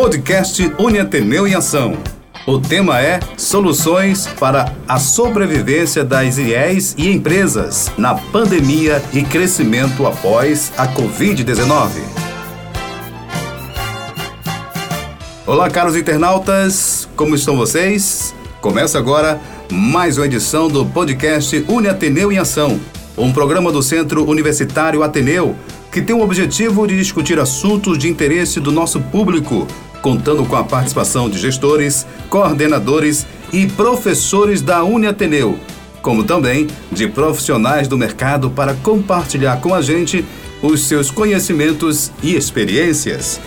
Podcast Uniateneu em Ação. O tema é Soluções para a sobrevivência das IES e empresas na pandemia e crescimento após a Covid-19. Olá, caros internautas, como estão vocês? Começa agora mais uma edição do podcast Uniateneu em Ação, um programa do Centro Universitário Ateneu que tem o objetivo de discutir assuntos de interesse do nosso público, contando com a participação de gestores, coordenadores e professores da Uniateneu, como também de profissionais do mercado para compartilhar com a gente os seus conhecimentos e experiências.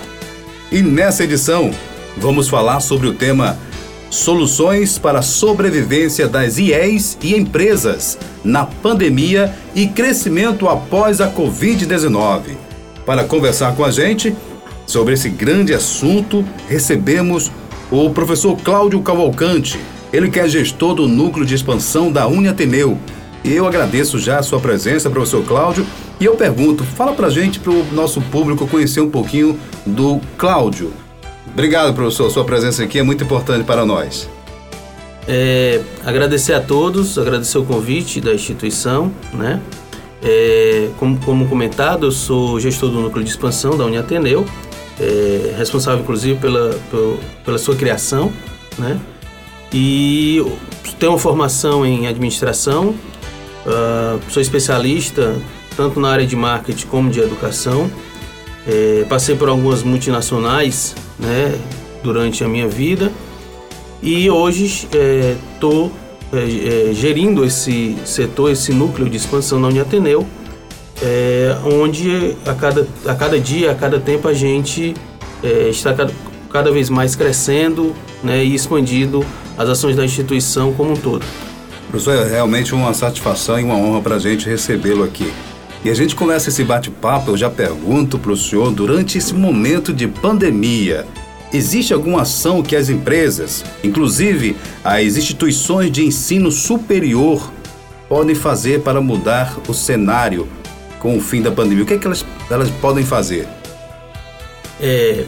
E nessa edição, vamos falar sobre o tema Soluções para a sobrevivência das IEs e empresas na pandemia e crescimento após a Covid-19. Para conversar com a gente sobre esse grande assunto, recebemos o professor Cláudio Cavalcante, ele que é gestor do núcleo de expansão da Uniateneu. E eu agradeço já a sua presença, professor Cláudio, e eu pergunto, fala pra gente, para o nosso público conhecer um pouquinho do Cláudio. Obrigado, professor. Sua presença aqui é muito importante para nós. É, agradecer a todos, agradecer o convite da instituição, né? É, como, como, comentado, eu sou gestor do núcleo de expansão da Uniateneu, é, responsável inclusive pela, pela, pela, sua criação, né? E tenho uma formação em administração, uh, sou especialista tanto na área de marketing como de educação. É, passei por algumas multinacionais né, durante a minha vida e hoje estou é, é, é, gerindo esse setor, esse núcleo de expansão na Uniateneu, é, onde a cada, a cada dia, a cada tempo a gente é, está cada, cada, vez mais crescendo né, e expandindo as ações da instituição como um todo. Professor, é realmente uma satisfação e uma honra para a gente recebê-lo aqui. E a gente começa esse bate-papo, eu já pergunto para o senhor, durante esse momento de pandemia, existe alguma ação que as empresas, inclusive as instituições de ensino superior, podem fazer para mudar o cenário com o fim da pandemia? O que é que elas, elas podem fazer? É,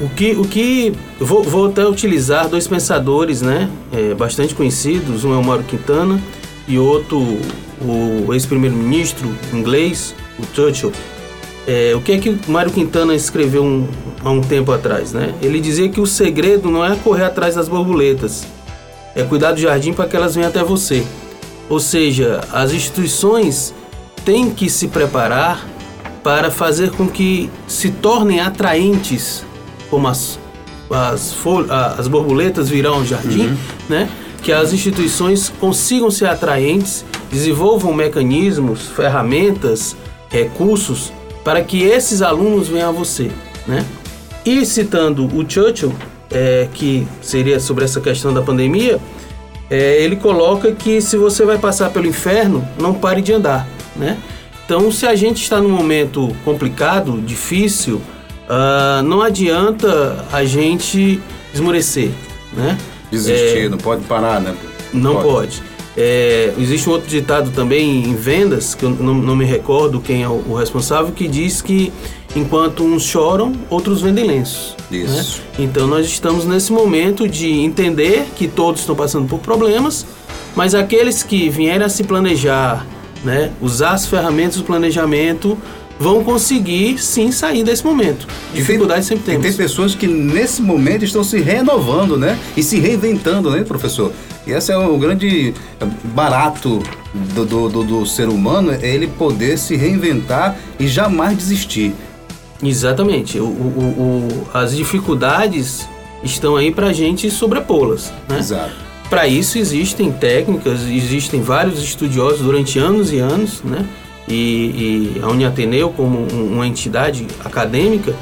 o que, o que vou, vou até utilizar dois pensadores, né, é, bastante conhecidos, um é o Mauro Quintana e outro o ex-primeiro-ministro inglês, o Churchill, é, o que é que Mário Quintana escreveu um, há um tempo atrás, né? Ele dizia que o segredo não é correr atrás das borboletas, é cuidar do jardim para que elas venham até você. Ou seja, as instituições têm que se preparar para fazer com que se tornem atraentes, como as, as, as borboletas virão ao jardim, uhum. né? Que as instituições consigam ser atraentes desenvolvam mecanismos, ferramentas, recursos para que esses alunos venham a você, né? E citando o Churchill, é, que seria sobre essa questão da pandemia, é, ele coloca que se você vai passar pelo inferno, não pare de andar, né? Então, se a gente está num momento complicado, difícil, uh, não adianta a gente esmorecer, né? Desistir, é, não pode parar, né? Não pode. pode. É, existe um outro ditado também em vendas, que eu não, não me recordo quem é o, o, responsável, que diz que enquanto uns choram, outros vendem lenços. Né? Isso. Né? Então nós estamos nesse momento de entender que todos estão passando por problemas, mas aqueles que vierem a se planejar, né, usar as ferramentas do planejamento, vão conseguir sim sair desse momento. Dificuldade sempre temos. E tem pessoas que nesse momento estão se renovando, né? E se reinventando, né, professor? E esse é o grande barato do, do, do, do ser humano, é ele poder se reinventar e jamais desistir. Exatamente. O, o, o, as dificuldades estão aí para a gente sobrepô-las. Né? Exato. Para isso existem técnicas, existem vários estudiosos durante anos e anos, né? e, e a Uniateneu, como uma entidade acadêmica,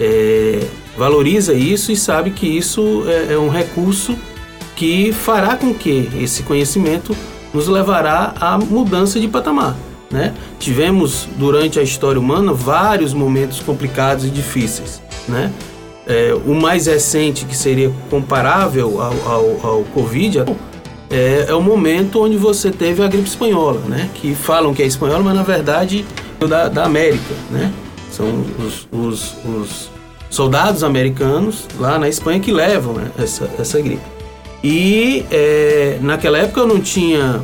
é, valoriza isso e sabe que isso é, é, um recurso que fará com que esse conhecimento nos levará à mudança de patamar. Né? Tivemos durante a história humana vários momentos complicados e difíceis. Né? É, o mais recente, que seria comparável ao, ao, ao Covid, é, é o momento onde você teve a gripe espanhola, né? Que falam que é espanhola, mas na verdade é da, da América, né? São os, os, os soldados americanos lá na Espanha que levam né, essa, essa gripe. E é, naquela época eu não tinha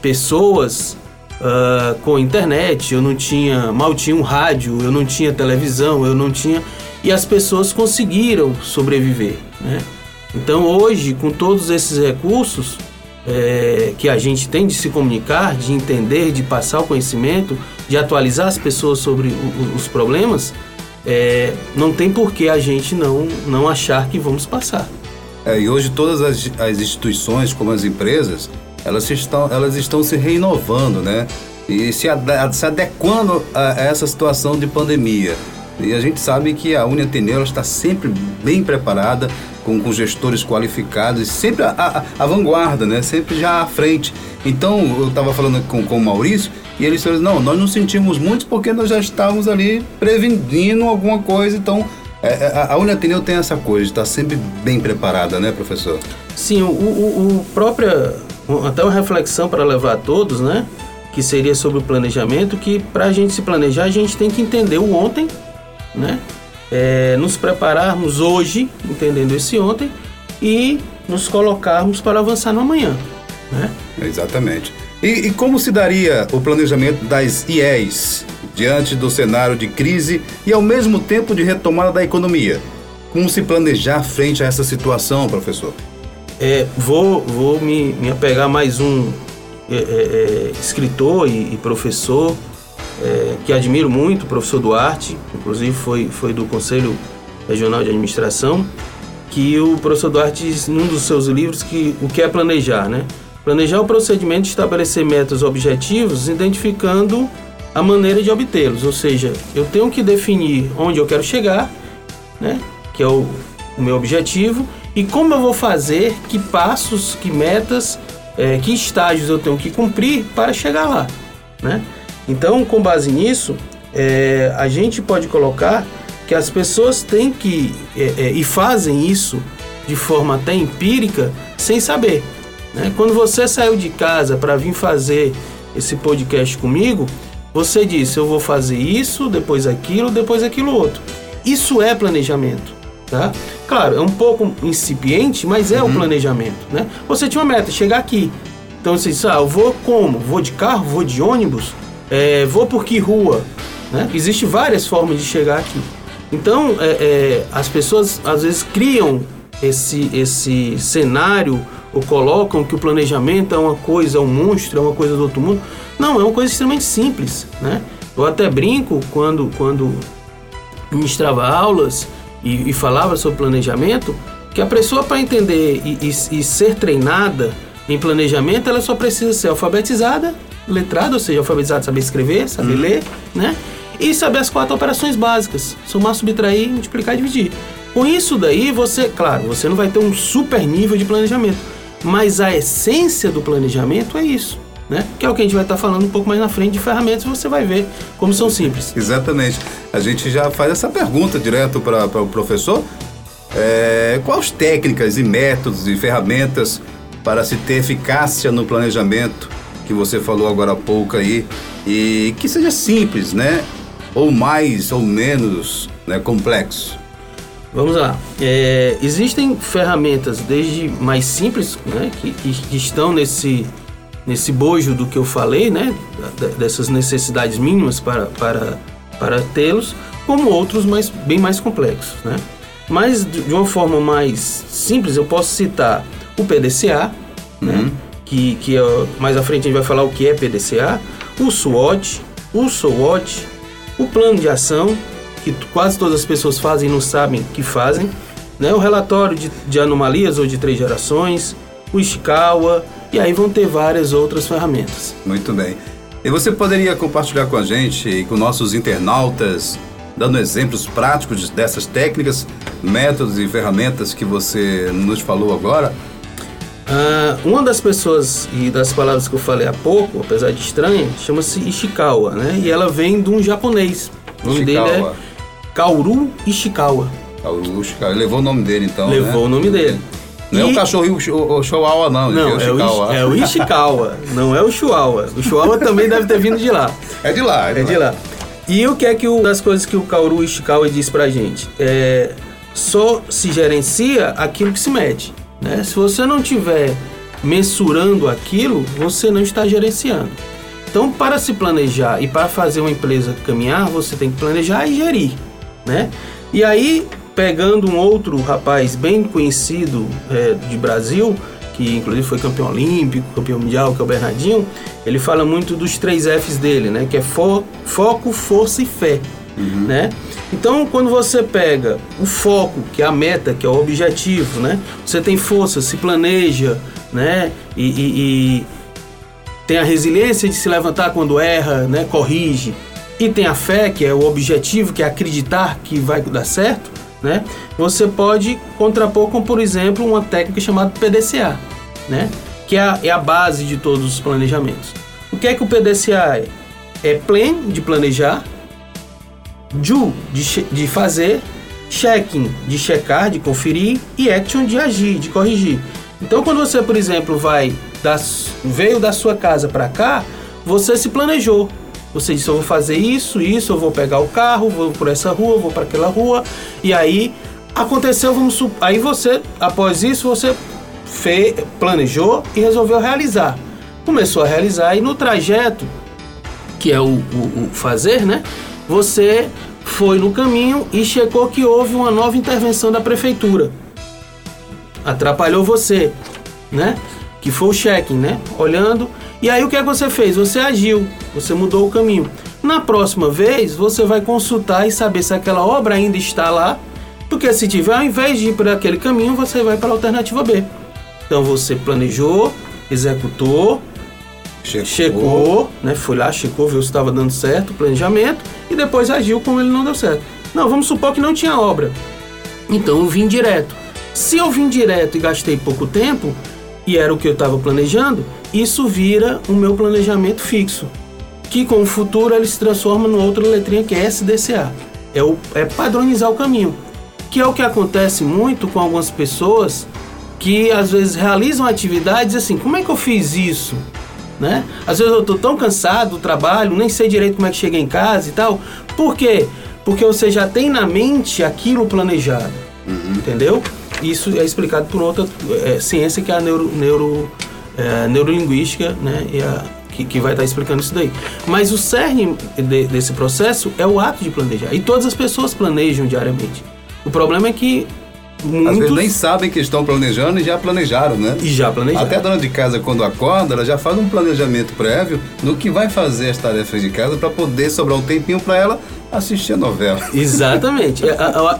pessoas uh, com internet, eu não tinha, mal tinha um rádio, eu não tinha televisão, eu não tinha. E as pessoas conseguiram sobreviver. Né? Então hoje, com todos esses recursos é, que a gente tem de se comunicar, de entender, de passar o conhecimento, de atualizar as pessoas sobre o, os problemas, é, não tem por que a gente não, não achar que vamos passar. É, e hoje todas as, as instituições, como as empresas, elas estão, elas estão se reinovando, né? E se, ade se adequando a, essa situação de pandemia. E a gente sabe que a Unia Ateneu está sempre bem preparada, com, com gestores qualificados, sempre a, a, a, vanguarda, né? Sempre já à frente. Então, eu estava falando com, com o Maurício, e ele disse, não, nós não sentimos muito porque nós já estávamos ali prevenindo alguma coisa, então é, é a Uniateneu tem essa coisa, está sempre bem preparada, né, professor? Sim, o, o, o própria, até uma reflexão para levar a todos, né, que seria sobre o planejamento, que para a gente se planejar, a gente tem que entender o ontem, né, é, nos prepararmos hoje, entendendo esse ontem, e nos colocarmos para avançar no amanhã, né? Exatamente. E, e como se daria o planejamento das IES diante do cenário de crise e ao mesmo tempo de retomada da economia? Como se planejar frente a essa situação, professor? É, vou vou me, me apegar mais um é, é, é, escritor e, e professor que admiro muito, o professor Duarte, inclusive foi, foi do Conselho Regional de Administração, que o professor Duarte num dos seus livros que o que é planejar, né? Planejar o procedimento de estabelecer metas objetivos, identificando a maneira de obtê-los. Ou seja, eu tenho que definir onde eu quero chegar, né? que é o, o meu objetivo, e como eu vou fazer, que passos, que metas, é, que estágios eu tenho que cumprir para chegar lá. Né? Então, com base nisso, é, a gente pode colocar que as pessoas têm que é, é, e fazem isso de forma até empírica sem saber. Né? Quando você saiu de casa para vir fazer esse podcast comigo, você disse: eu vou fazer isso, depois aquilo, depois aquilo outro. Isso é planejamento, tá? Claro, é um pouco incipiente, mas é uhum. o planejamento, né? Você tinha uma meta, chegar aqui. Então você disse: ah, eu vou como? Vou de carro? Vou de ônibus? É, vou por que rua? Né? Existem várias formas de chegar aqui. Então, é, é, as pessoas às vezes criam esse, esse cenário ou colocam que o planejamento é uma coisa, é um monstro, é uma coisa do outro mundo. Não, é uma coisa extremamente simples, né? Eu até brinco quando, quando ministrava aulas e, e falava sobre planejamento, que a pessoa para entender e, e, e, ser treinada em planejamento, ela só precisa ser alfabetizada, letrada, ou seja, alfabetizada, saber escrever, saber uhum. ler, né? E saber as quatro operações básicas: somar, subtrair, multiplicar e dividir. Com isso daí, você, claro, você não vai ter um super nível de planejamento, mas a essência do planejamento é isso. Né? Que é o que a gente vai estar falando um pouco mais na frente de ferramentas, você vai ver como são simples. Exatamente. A gente já faz essa pergunta direto para o professor. É, quais técnicas e métodos e ferramentas para se ter eficácia no planejamento que você falou agora há pouco aí e que seja simples, né? Ou mais ou menos né, complexo? Vamos lá. É, existem ferramentas desde mais simples, né, que, que, estão nesse, nesse bojo do que eu falei, né, dessas necessidades mínimas para, para, para tê-los, como outros mais, bem mais complexos, né. Mas de uma forma mais simples, eu posso citar o PDCA, né, uhum. Que, que é, mais à frente a gente vai falar o que é PDCA, o SWOT, o SWOT, o plano de ação, que quase todas as pessoas fazem e não sabem que fazem, né? o relatório de, de anomalias ou de três gerações, o Ishikawa, e aí vão ter várias outras ferramentas. Muito bem. E você poderia compartilhar com a gente e com nossos internautas, dando exemplos práticos dessas técnicas, métodos e ferramentas que você nos falou agora? Uh, uma das pessoas e das palavras que eu falei há pouco, apesar de estranha, chama-se Ishikawa, né? E ela vem de um japonês. O nome Ishikawa. dele é Kauru Ishikawa. Kauru Ishikawa. Levou o nome dele então, Levou né? o nome dele. Não e... é o cachorro o, Chihuahua, não. Não, é o, Ishikawa. é o Ishikawa, não é o Chihuahua. O Chihuahua também deve ter vindo de lá. É de lá. É, de, é lá. lá. E o que é que o, das coisas que o Kaoru Ishikawa diz pra gente? É, só se gerencia aquilo que se mede. Né? Se você não tiver mensurando aquilo, você não está gerenciando. Então, para se planejar e para fazer uma empresa caminhar, você tem que planejar e gerir, né? E aí, pegando um outro rapaz bem conhecido é, de Brasil, que inclusive foi campeão olímpico, campeão mundial, que é o Bernardinho, ele fala muito dos três Fs dele, né? Que é fo foco, força e fé. Uhum. Né? Então, quando você pega o foco, que é a meta, que é o objetivo, né? Você tem força, se planeja, né? E, e, e tem a resiliência de se levantar quando erra, né? Corrige. E tem a fé, que é o objetivo, que é acreditar que vai dar certo, né? Você pode contrapor com, por exemplo, uma técnica chamada PDCA, né? Que é a, é a base de todos os planejamentos. O que é que o PDCA é? É plan de planejar, do de, de fazer, checking de checar, de conferir e action de agir, de corrigir. Então, quando você, por exemplo, vai veio da sua casa para cá, você se planejou. Você disse: eu vou fazer isso, isso, eu vou pegar o carro, vou por essa rua, vou para aquela rua. E aí aconteceu, vamos aí você, após isso, você fez, planejou e resolveu realizar. Começou a realizar e no trajeto, que é o, o, o fazer, né? Você foi no caminho e checou que houve uma nova intervenção da prefeitura. Atrapalhou você, né? Que foi o checking, né? Olhando. E aí o que é que você fez? Você agiu, você mudou o caminho. Na próxima vez, você vai consultar e saber se aquela obra ainda está lá. Porque se tiver, ao invés de ir por aquele caminho, você vai para a alternativa B. Então você planejou, executou, checou, checou né? Foi lá, checou, viu se estava dando certo o planejamento e depois agiu como ele não deu certo. Não, vamos supor que não tinha obra. Então eu vim direto. Se eu vim direto e gastei pouco tempo, e era o que eu estava planejando, isso vira o meu planejamento fixo, que com o futuro ele se transforma numa outra letrinha que é SDCA. É, o, é padronizar o caminho, que é o que acontece muito com algumas pessoas que às vezes realizam atividades assim, como é que eu fiz isso? Né? Às vezes eu tô tão cansado do trabalho, nem sei direito como é que cheguei em casa e tal. Por quê? Porque você já tem na mente aquilo planejado, uhum. entendeu? Isso é explicado por outra é, ciência que é a neuro, neuro, é, neurolinguística, né? E a, que, que, vai estar explicando isso daí. Mas o cerne de, desse processo é o ato de planejar. E todas as pessoas planejam diariamente. O problema é que Muitos... Às vezes nem sabem que estão planejando e já planejaram, né? E já planejaram. Até a dona de casa, quando acorda, ela já faz um planejamento prévio no que vai fazer as tarefas de casa para poder sobrar um tempinho para ela assistir a novela. Exatamente.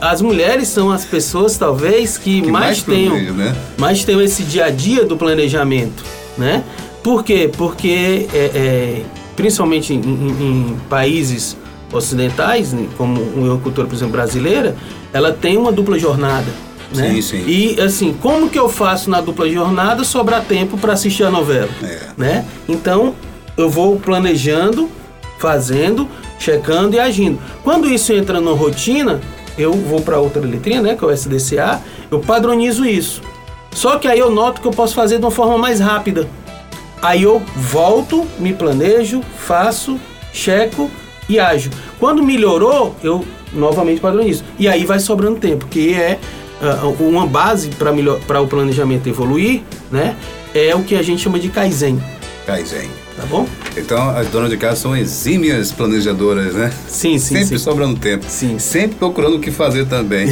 as mulheres são as pessoas, talvez, que, que mais, mais tenham, né? mais tenham esse dia a dia do planejamento, né? Por quê? Porque, é, é, principalmente em, em, em países ocidentais, como uma cultura, por exemplo, brasileira, ela tem uma dupla jornada. Né? Sim, sim. E assim, como que eu faço na dupla jornada sobrar tempo para assistir a novela? É. Né? Então, eu vou planejando, fazendo, checando e agindo. Quando isso entra na rotina, eu vou para outra letrinha, né, que é o SDCA, eu padronizo isso. Só que aí eu noto que eu posso fazer de uma forma mais rápida. Aí eu volto, me planejo, faço, checo e ajo. Quando melhorou, eu novamente padronizo. E aí vai sobrando tempo, que é uma base para o planejamento evoluir, né? É o que a gente chama de Kaizen. Kaizen. Tá bom? Então, as donas de casa são exímias planejadoras, né? Sim, sim. Sempre sim. sobrando tempo. Sim. Sempre procurando o que fazer também.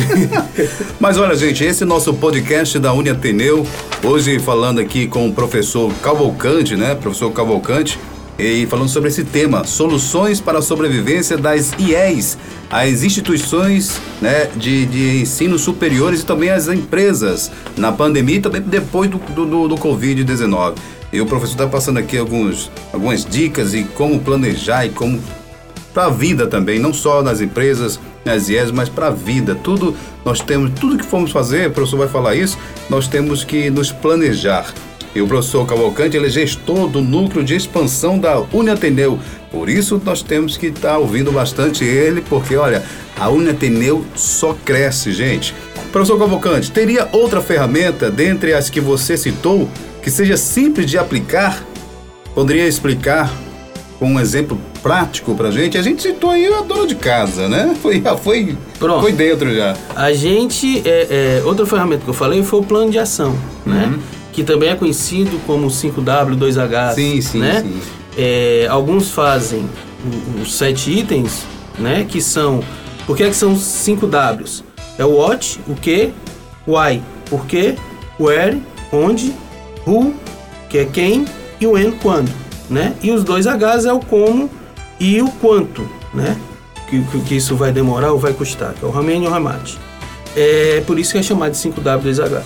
Mas olha, gente, esse é nosso podcast da Uni Ateneu. Hoje falando aqui com o professor Cavalcante, né? Professor Cavalcante. E falando sobre esse tema, soluções para a sobrevivência das IES, as instituições né, de, de ensino superiores e também as empresas na pandemia e também depois do, do, do Covid-19. E o professor está passando aqui alguns, algumas dicas e como planejar e como para a vida também, não só nas empresas, nas IES, mas para a vida. Tudo nós temos, tudo que formos fazer, o professor vai falar isso, nós temos que nos planejar. E o professor Cavalcante ele é gestor do núcleo de expansão da Uniateneu. Por isso nós temos que estar tá ouvindo bastante ele, porque olha, a Uniateneu só cresce, gente. Professor Cavalcante, teria outra ferramenta dentre as que você citou que seja simples de aplicar? Poderia explicar com um exemplo prático pra gente. A gente citou aí a dona de casa, né? Foi, foi, Pronto. foi dentro já. A gente, é, é, outra ferramenta que eu falei foi o plano de ação, né? Que também é conhecido como 5W, 2H. Sim, sim, né? sim. É, alguns fazem os sete itens, né? Que são. Por que, é que são os 5 Ws? É o what, o que, why, por quê, where, onde, who, que é quem, e o when, quando, né? E os dois Hs é o como e o quanto, né? Que, que, que isso vai demorar ou vai custar, que é o ramen e o ramate. É por isso que é chamado de 5W2H.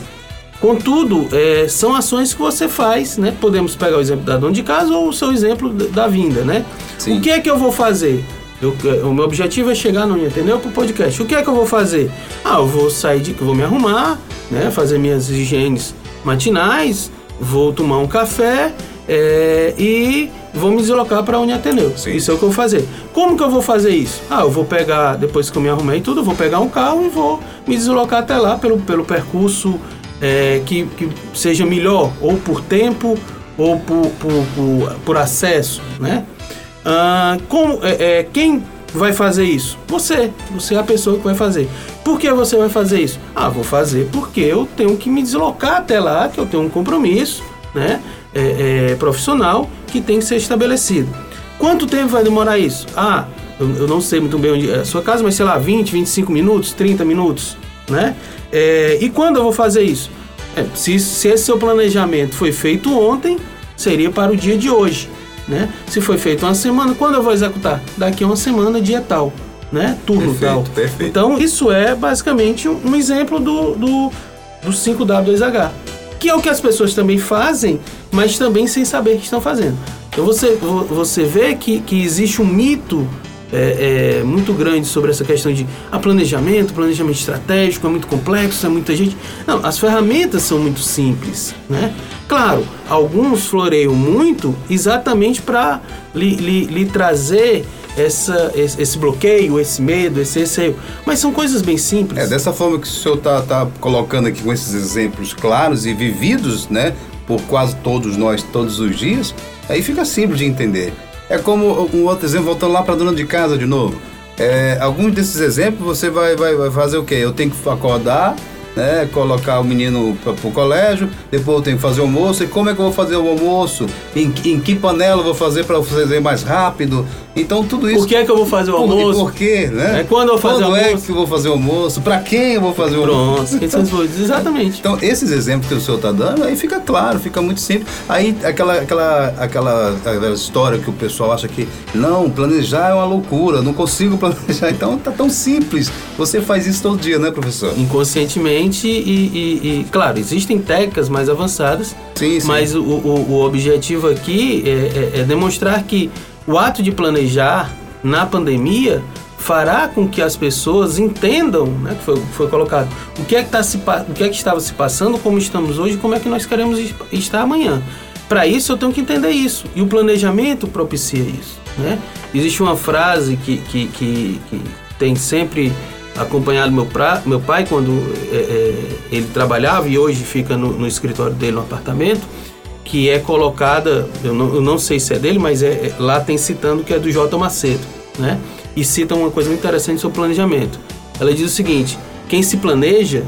Contudo, é, são ações que você faz, né? Podemos pegar o exemplo da dona de casa ou o seu exemplo da da vinda, né? Sim. O que é que eu vou fazer? Eu- o meu objetivo é chegar no entendeu? Pro podcast. O que é que eu vou fazer? Ah, eu vou sair de, vou me arrumar, né? Fazer minhas higienes matinais, vou tomar um café é, e vou me deslocar para a Uniateneu. Sim. Isso é o que eu vou fazer. Como que eu vou fazer isso? Ah, eu vou pegar, depois que eu me arrumei tudo, eu vou pegar um carro e vou me deslocar até lá pelo, pelo percurso é, que, que seja melhor, ou por tempo, ou por, por, por, por acesso, né? Ah, como, é, é, quem vai fazer isso? Você. Você é a pessoa que vai fazer. Por que você vai fazer isso? Ah, vou fazer porque eu tenho que me deslocar até lá, que eu tenho um compromisso, né? é, é, profissional que tem que ser estabelecido. Quanto tempo vai demorar isso? Ah, eu, eu não sei muito bem onde é a sua casa, mas sei lá, 20, 25 minutos, 30 minutos, né? É, e quando eu vou fazer isso? É, se, se esse seu planejamento foi feito ontem, seria para o dia de hoje, né? Se foi feito uma semana, quando eu vou executar? Daqui a uma semana, dia tal, né? Turno Perfeito, tal. perfeito. Então, isso é basicamente um, exemplo do, do, do 5W2H, que é o que as pessoas também fazem, mas também sem saber que estão fazendo. Então, você, vo- você vê que, que existe um mito é, é, muito grande sobre essa questão de ah, planejamento, planejamento estratégico, é muito complexo, é muita gente. Não, as ferramentas são muito simples, né? Claro, alguns floreiam muito exatamente para lhe, lhe, lhe trazer essa, esse, esse bloqueio, esse medo, esse receio. Mas são coisas bem simples. É, dessa forma que o senhor está tá colocando aqui com esses exemplos claros e vividos, né, por quase todos nós, todos os dias, aí fica simples de entender. É como um outro exemplo, voltando lá para dona de casa de novo. É, alguns desses exemplos você vai, vai, vai fazer o quê? Eu tenho que acordar, né, colocar o menino para o colégio, depois eu tenho que fazer o almoço. E como é que eu vou fazer o almoço? Em, que- em que panela eu vou fazer para fazer mais rápido? Então tudo isso. Por que, é que eu vou fazer o Por- almoço? Por quê, né? É quando eu vou fazer Quando o é almoço? que eu vou fazer o almoço? Para quem eu vou fazer o almoço? Pronto, as coisas? Exatamente. Então, esses exemplos que o senhor está dando, aí fica claro, fica muito simples. Aí, aquela, aquela, aquela, aquela história que o pessoal acha que, não, planejar é uma loucura, não consigo planejar. Então, tá tão simples. Você faz isso todo dia, né, professor? Inconscientemente e, e- e, claro, existem técnicas mais avançadas, Sim, sim. mas o, o- o objetivo aqui é, é- é demonstrar que o ato de planejar na pandemia fará com que as pessoas entendam, né, que foi, foi colocado, o que é que, tá se, o que é que estava se passando, como estamos hoje, como é que nós queremos es- estar amanhã. Para isso eu tenho que entender isso e o planejamento propicia isso. Né? Existe uma frase que, que, que, que tem sempre acompanhado meu, pra, meu pai quando é, é, ele trabalhava e hoje fica no, no escritório dele no apartamento, que é colocada, eu não, eu não sei se é dele, mas é, é- lá tem citando que é do J. Macedo, né? E cita uma coisa muito interessante sobre planejamento. Ela diz o seguinte: quem se planeja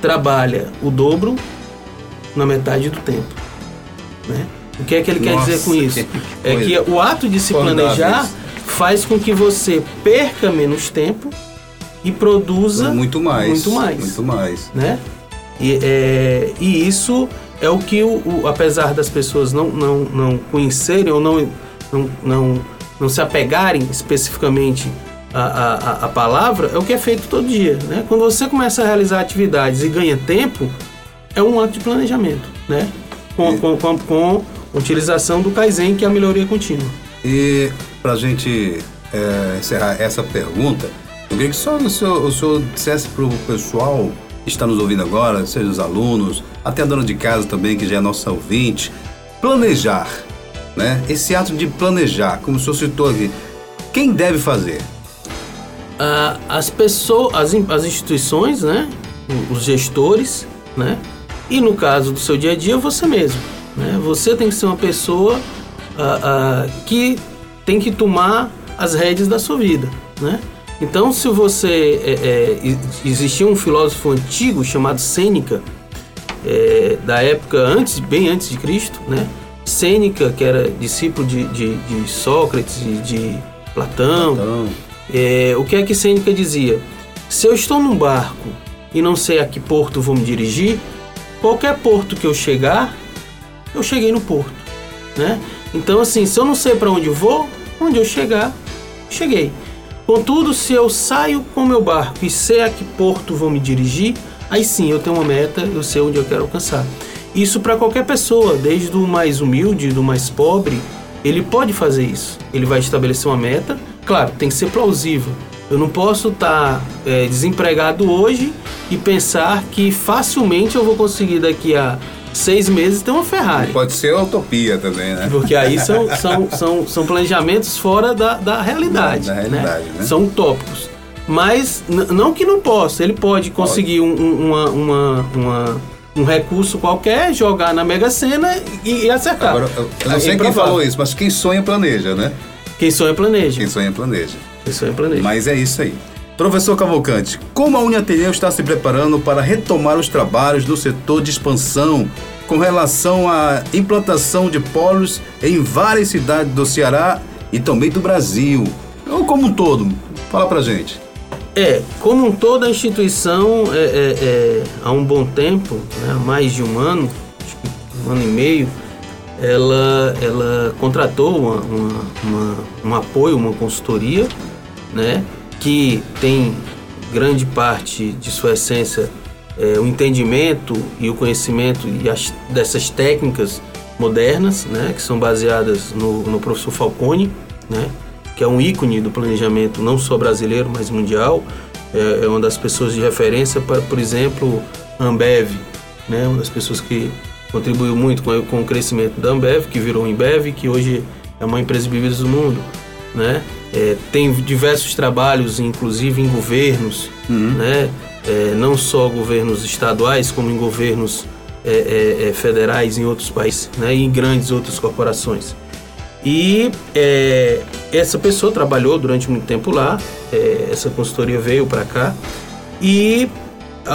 trabalha o dobro na metade do tempo, né? O que é que ele quer Nossa, dizer com isso? que É que o ato de se planejar faz com que você perca menos tempo e produza Muito mais. muito mais Muito mais. né? E, é, e isso é o que, o, o- apesar das pessoas não, não, não conhecerem ou não, não, não, não se apegarem especificamente à, à, à- à palavra, é o que é feito todo dia. Né? Quando você começa a realizar atividades e ganha tempo, é um ato de planejamento, né? Com, E- com, com, com a utilização do Kaizen, que é a melhoria contínua. E para a gente é, encerrar essa pergunta, eu queria que só o senhor, o senhor dissesse para o pessoal que está nos ouvindo agora, seja os alunos, até a dona de casa também, que já é nossa ouvinte, planejar, né? Esse ato de planejar, como o senhor citou aqui, quem deve fazer? Ah, as pessoas, as, as instituições, né? Os gestores, né? E no caso do seu dia a dia, você mesmo. Né? Você tem que ser uma pessoa ah, ah, que tem que tomar as rédeas da sua vida, né? Então, se você é, é, existia um filósofo antigo chamado Sêneca, é, da época antes, bem antes de Cristo, né? Sêneca, que era discípulo de, de, de Sócrates e de Platão, Platão. É, o que é que Sêneca dizia? Se eu estou num barco e não sei a que porto vou me dirigir, qualquer porto que eu chegar, eu cheguei no porto, né? Então, assim, se eu não sei para onde vou, onde eu chegar, cheguei. Contudo, se eu saio com meu barco e sei a que porto vou me dirigir, aí sim eu tenho uma meta, eu sei onde eu quero alcançar. Isso para qualquer pessoa, desde o mais humilde, do mais pobre, ele pode fazer isso. Ele vai estabelecer uma meta, claro, tem que ser plausível. Eu não posso estar tá, é, desempregado hoje e pensar que facilmente eu vou conseguir daqui a seis meses ter uma Ferrari. Pode ser utopia também, né? Porque aí são, são, são, são planejamentos fora da, da realidade. Da realidade né? né? São utópicos. Mas não que não possa, ele pode conseguir um, uma, uma, uma, um recurso qualquer, jogar na Mega Sena e, e acertar. Agora, eu, eu não sei é quem falou isso, mas quem sonha planeja, né? Quem sonha planeja. Quem sonha planeja. Quem sonha planeja. Mas é isso aí. Professor Cavalcante, como a Uniateneu está se preparando para retomar os trabalhos do setor de expansão com relação à implantação de polos em várias cidades do Ceará e também do Brasil? Ou como um todo? Fala pra gente. É, como um todo a instituição é, é, é, há um bom tempo, né, mais de um ano, um ano e meio, ela, ela contratou uma, uma, uma, um apoio, uma consultoria, né, que tem grande parte de sua essência é, o entendimento e o conhecimento e as, dessas técnicas modernas, né, que são baseadas no, no professor Falcone, né, que é um ícone do planejamento não só brasileiro, mas mundial. É, é uma das pessoas de referência para, por exemplo, Ambev, né, uma das pessoas que contribuiu muito com, com o crescimento da Ambev, que virou Embev, que hoje é uma empresa de bebidas do mundo, né? É, tem diversos trabalhos, inclusive em governos, uhum. né? É, não só governos estaduais, como em governos é, é, é federais em outros países, né? E em grandes outras corporações. E é, essa pessoa trabalhou durante muito tempo lá, essa consultoria veio para cá e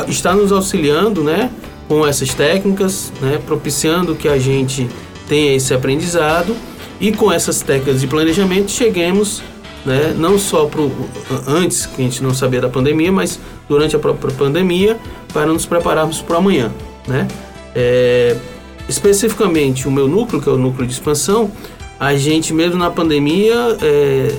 está nos auxiliando, né? Com essas técnicas, né? Propiciando que a gente tenha esse aprendizado e com essas técnicas de planejamento cheguemos, né, não só pro, antes, que a gente não sabia da pandemia, mas durante a própria pandemia, para nos prepararmos para amanhã. Né? É, especificamente o meu núcleo, que é o núcleo de expansão, a gente mesmo na pandemia, é,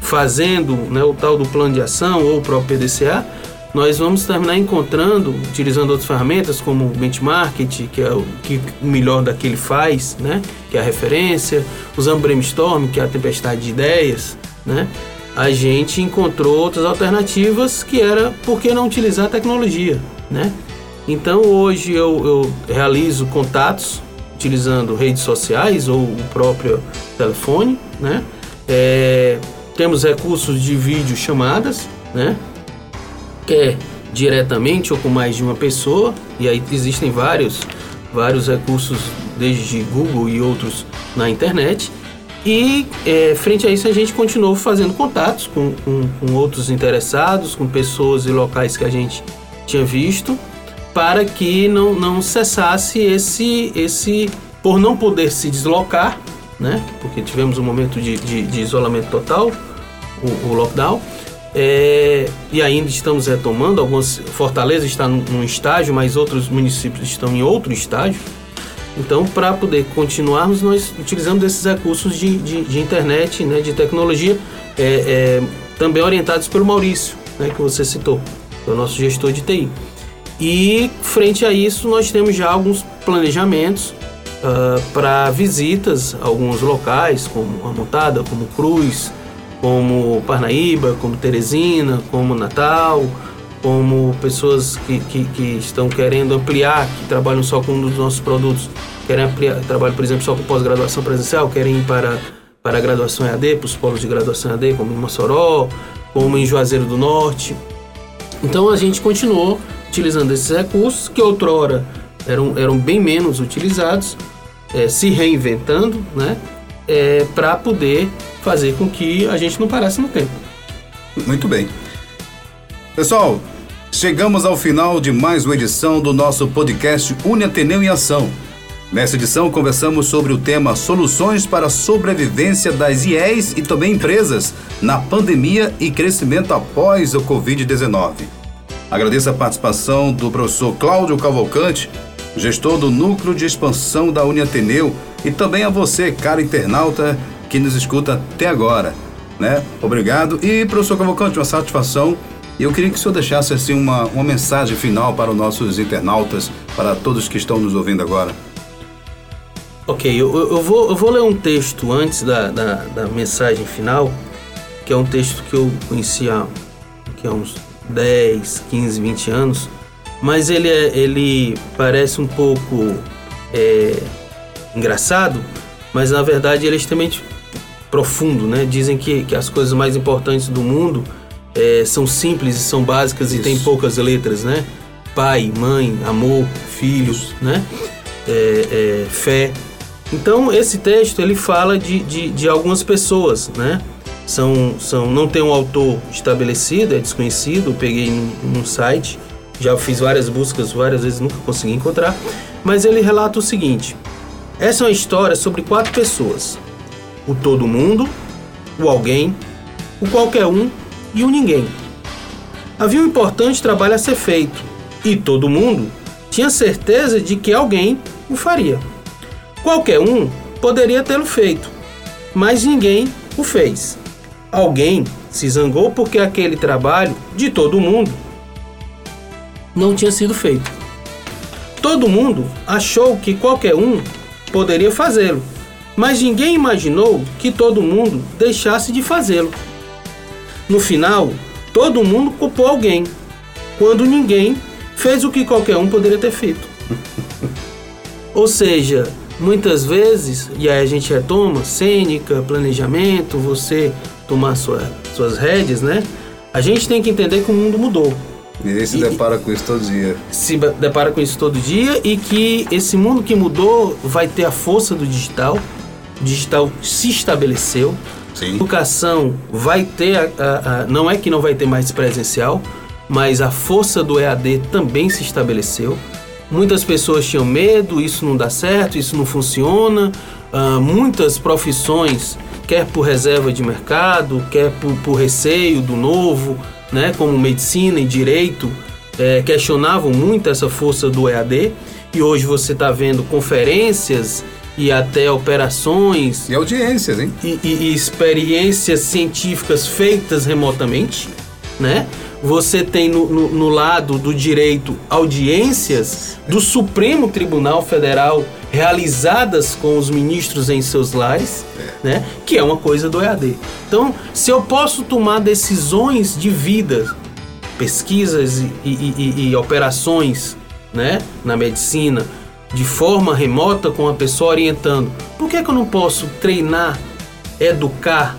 fazendo né, o tal do plano de ação ou o próprio PDCA, nós vamos terminar encontrando, utilizando outras ferramentas como o benchmark, que é o que o melhor daquele faz, né? que é a referência, usando brainstorm, que é a tempestade de ideias, né? a gente encontrou outras alternativas que era por que não utilizar a tecnologia. Né? Então hoje eu, eu realizo contatos utilizando redes sociais ou o próprio telefone. Né? É, temos recursos de vídeo chamadas, né? quer diretamente ou com mais de uma pessoa, e aí existem vários, vários recursos, desde Google e outros na internet. E é, frente a isso a gente continuou fazendo contatos com, com, com, outros interessados, com pessoas e locais que a gente tinha visto, para que não, não cessasse esse, esse, por não poder se deslocar, né? Porque tivemos um momento de, de, de isolamento total, o, o lockdown, é, e ainda estamos retomando, algumas Fortaleza está num, num estágio, mas outros municípios estão em outro estágio. Então, para poder continuarmos, nós utilizamos esses recursos de, de, de internet, né, de tecnologia, é, é, também orientados pelo Maurício, né, que você citou, que é o nosso gestor de TI. E, frente a isso, nós temos já alguns planejamentos uh, para visitas a alguns locais, como a Montada, como Cruz, como Parnaíba, como Teresina, como Natal, como pessoas que, que, que, estão querendo ampliar, que trabalham só com um dos nossos produtos, querem ampliar, trabalham, por exemplo, só com pós-graduação presencial, querem ir para, para a graduação EAD, para os polos de graduação EAD, como em Mossoró, como em Juazeiro do Norte. Então a gente continuou utilizando esses recursos que outrora eram, eram bem menos utilizados, é, se reinventando, né? é, para poder fazer com que a gente não parasse no tempo. Muito bem. Pessoal, chegamos ao final de mais uma edição do nosso podcast Une Ateneu em Ação. Nessa edição, conversamos sobre o tema Soluções para a Sobrevivência das IES e também empresas na pandemia e crescimento após o Covid-19. Agradeço a participação do professor Cláudio Cavalcante, gestor do Núcleo de Expansão da Uniateneu, e também a você, caro internauta, que nos escuta até agora. Né? Obrigado. E, professor Cavalcante, uma satisfação. Eu queria que o senhor deixasse assim, uma, uma mensagem final para os nossos internautas, para todos que estão nos ouvindo agora. Ok, eu, eu, vou, eu vou ler um texto antes da, da, da mensagem final, que é um texto que eu conheci há, há uns 10, 15, 20 anos, mas ele, é, ele parece um pouco é, engraçado, mas na verdade ele é extremamente profundo, né? Dizem que, que as coisas mais importantes do mundo é, são simples e são básicas Isso. e têm poucas letras, né? Pai, mãe, amor, filhos, né? É, é, fé. Então esse texto ele fala de, de, de, algumas pessoas, né? São, são, não tem um autor estabelecido, é desconhecido. Eu peguei num, num site, já fiz várias buscas, várias vezes nunca consegui encontrar. Mas ele relata o seguinte: essa é uma história sobre quatro pessoas: o todo mundo, o alguém, o qualquer um e o ninguém. Havia um importante trabalho a ser feito e todo mundo tinha certeza de que alguém o faria. Qualquer um poderia tê-lo feito, mas ninguém o fez. Alguém se zangou porque aquele trabalho de todo mundo não tinha sido feito. Todo mundo achou que qualquer um poderia fazê-lo, mas ninguém imaginou que todo mundo deixasse de fazê-lo. No final, todo mundo culpou alguém, quando ninguém fez o que qualquer um poderia ter feito. Ou seja, Muitas vezes, e aí a gente retoma, cênica, planejamento, você tomar sua, suas rédeas, né? A gente tem que entender que o mundo mudou. E se depara com isso todo dia. Se depara com isso todo dia e que esse mundo que mudou vai ter a força do digital. O digital se estabeleceu. Sim. Educação vai ter, a, a, a, não é que não vai ter mais presencial, mas a força do EAD também se estabeleceu. Muitas pessoas tinham medo, isso não dá certo, isso não funciona. Uh, muitas profissões, quer por reserva de mercado, quer por, por receio do novo, né, como medicina e direito, é, questionavam muito essa força do EAD. E hoje você está vendo conferências e até operações. E audiências, hein? E, e, e experiências científicas feitas remotamente, né? você tem no, no, no, lado do direito audiências do Supremo Tribunal Federal realizadas com os ministros em seus lares, né? Que é uma coisa do EAD. Então, se eu posso tomar decisões de vida, pesquisas e, e, e, e operações, né, na medicina, de forma remota com a pessoa orientando, por que, que eu não posso treinar, educar,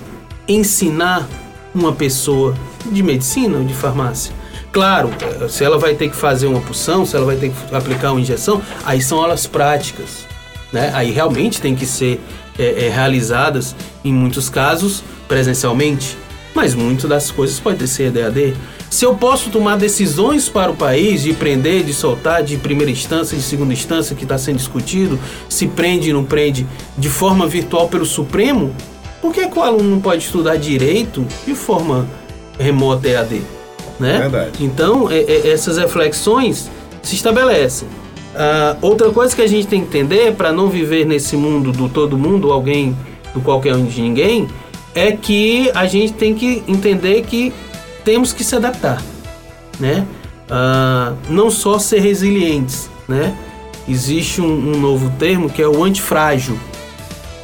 ensinar uma pessoa de medicina ou de farmácia. Claro, eh, se ela vai ter que fazer uma punção, se ela vai ter que aplicar uma injeção, aí são aulas práticas. Né? Aí realmente tem que ser é, é, realizadas, em muitos casos, presencialmente. Mas muitas das coisas podem ser EAD. Se eu posso tomar decisões para o país de prender, de soltar, de primeira instância, de segunda instância, que está sendo discutido, se prende, não prende, de forma virtual pelo Supremo, por que, que o aluno não pode estudar direito de forma remota EAD? Né? Verdade. Então, é, é, essas reflexões se estabelecem. Uh, outra coisa que a gente tem que entender para não viver nesse mundo do todo mundo, alguém do qualquer um de ninguém, é que a gente tem que entender que temos que se adaptar, né? Uh, não só ser resilientes, né? Existe um, um novo termo que é o antifrágil,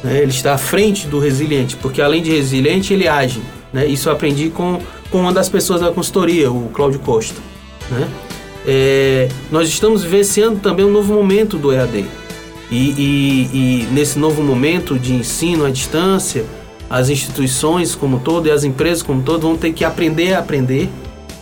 né? Ele está à frente do resiliente, porque além de resiliente, ele age. Né? Isso eu aprendi com, com uma das pessoas da consultoria, o Cláudio Costa. Né? É, nós estamos vivenciando também um novo momento do EAD. E, e, e, nesse novo momento de ensino à distância, as instituições como todo e as empresas como todo vão ter que aprender a aprender,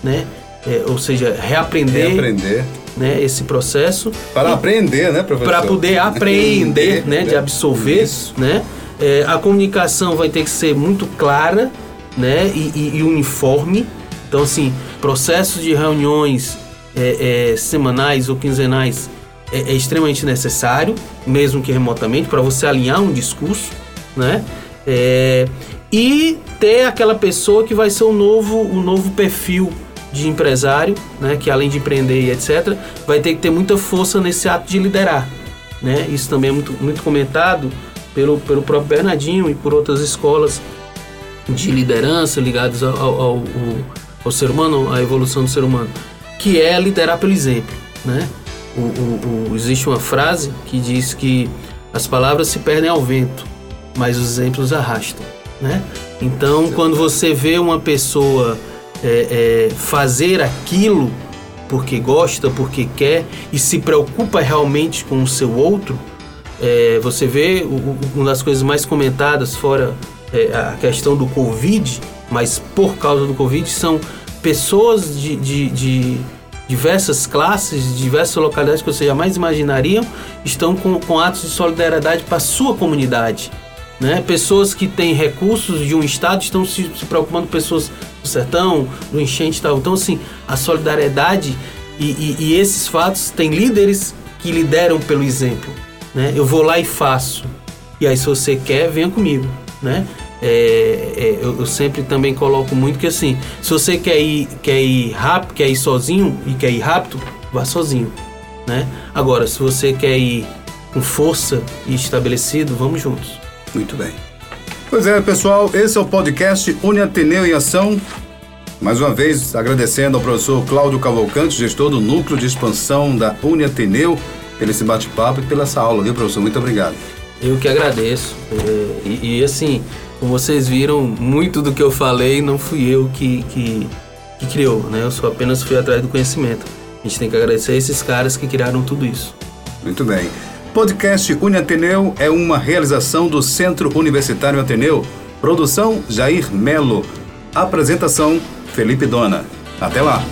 né? É, ou seja, reaprender, reaprender. Né, esse processo. Para e, aprender, né, professor? Para poder aprender, né, de absorver, Isso. né? É, a comunicação vai ter que ser muito clara né, e, e, e uniforme. Então, assim, processos de reuniões é, é, semanais ou quinzenais é, é, extremamente necessário, mesmo que remotamente, para você alinhar um discurso, né? É, e ter aquela pessoa que vai ser o novo, o novo perfil de empresário, né? Que além de empreender e etc, vai ter que ter muita força nesse ato de liderar, né? Isso também é muito, muito comentado pelo, pelo próprio Bernardinho e por outras escolas de liderança ligadas ao, ao, ao, ao ser humano, à evolução do ser humano que é liderar pelo exemplo, né? O, o, o, existe uma frase que diz que as palavras se perdem ao vento, mas os exemplos arrastam, né? Então, quando você vê uma pessoa é, é, fazer aquilo porque gosta, porque quer e se preocupa realmente com o seu outro, é, você vê uma das coisas mais comentadas, fora é, a questão do Covid, mas por causa do Covid, são pessoas de, de, de diversas classes, diversas localidades que você jamais imaginaria, estão com, com atos de solidariedade para a sua comunidade. Né? Pessoas que têm recursos de um estado estão se, preocupando com pessoas do sertão, do enchente e tal. Então, assim, a solidariedade e, e, e esses fatos têm líderes que lideram pelo exemplo. Né? Eu vou lá e faço. E aí, se você quer, venha comigo. Né? É, é, eu, eu, sempre também coloco muito que assim, se você quer ir, quer ir rápido, quer ir sozinho e quer ir rápido, vá sozinho, né? Agora, se você quer ir com força e estabelecido, vamos juntos. Muito bem. Pois é, pessoal, esse é o podcast Uniateneu em Ação. Mais uma vez, agradecendo ao professor Cláudio Cavalcante, gestor do Núcleo de Expansão da Uniateneu, pelo esse bate-papo e pela essa aula, viu, professor? Muito obrigado. Eu que agradeço. É, e, e assim, como vocês viram, muito do que eu falei não fui eu que, que, que criou, né? Eu só apenas fui atrás do conhecimento. A gente tem que agradecer a esses caras que criaram tudo isso. Muito bem. Podcast Uniateneu é uma realização do Centro Universitário Ateneu. Produção Jair Melo. Apresentação Felipe Dona. Até lá.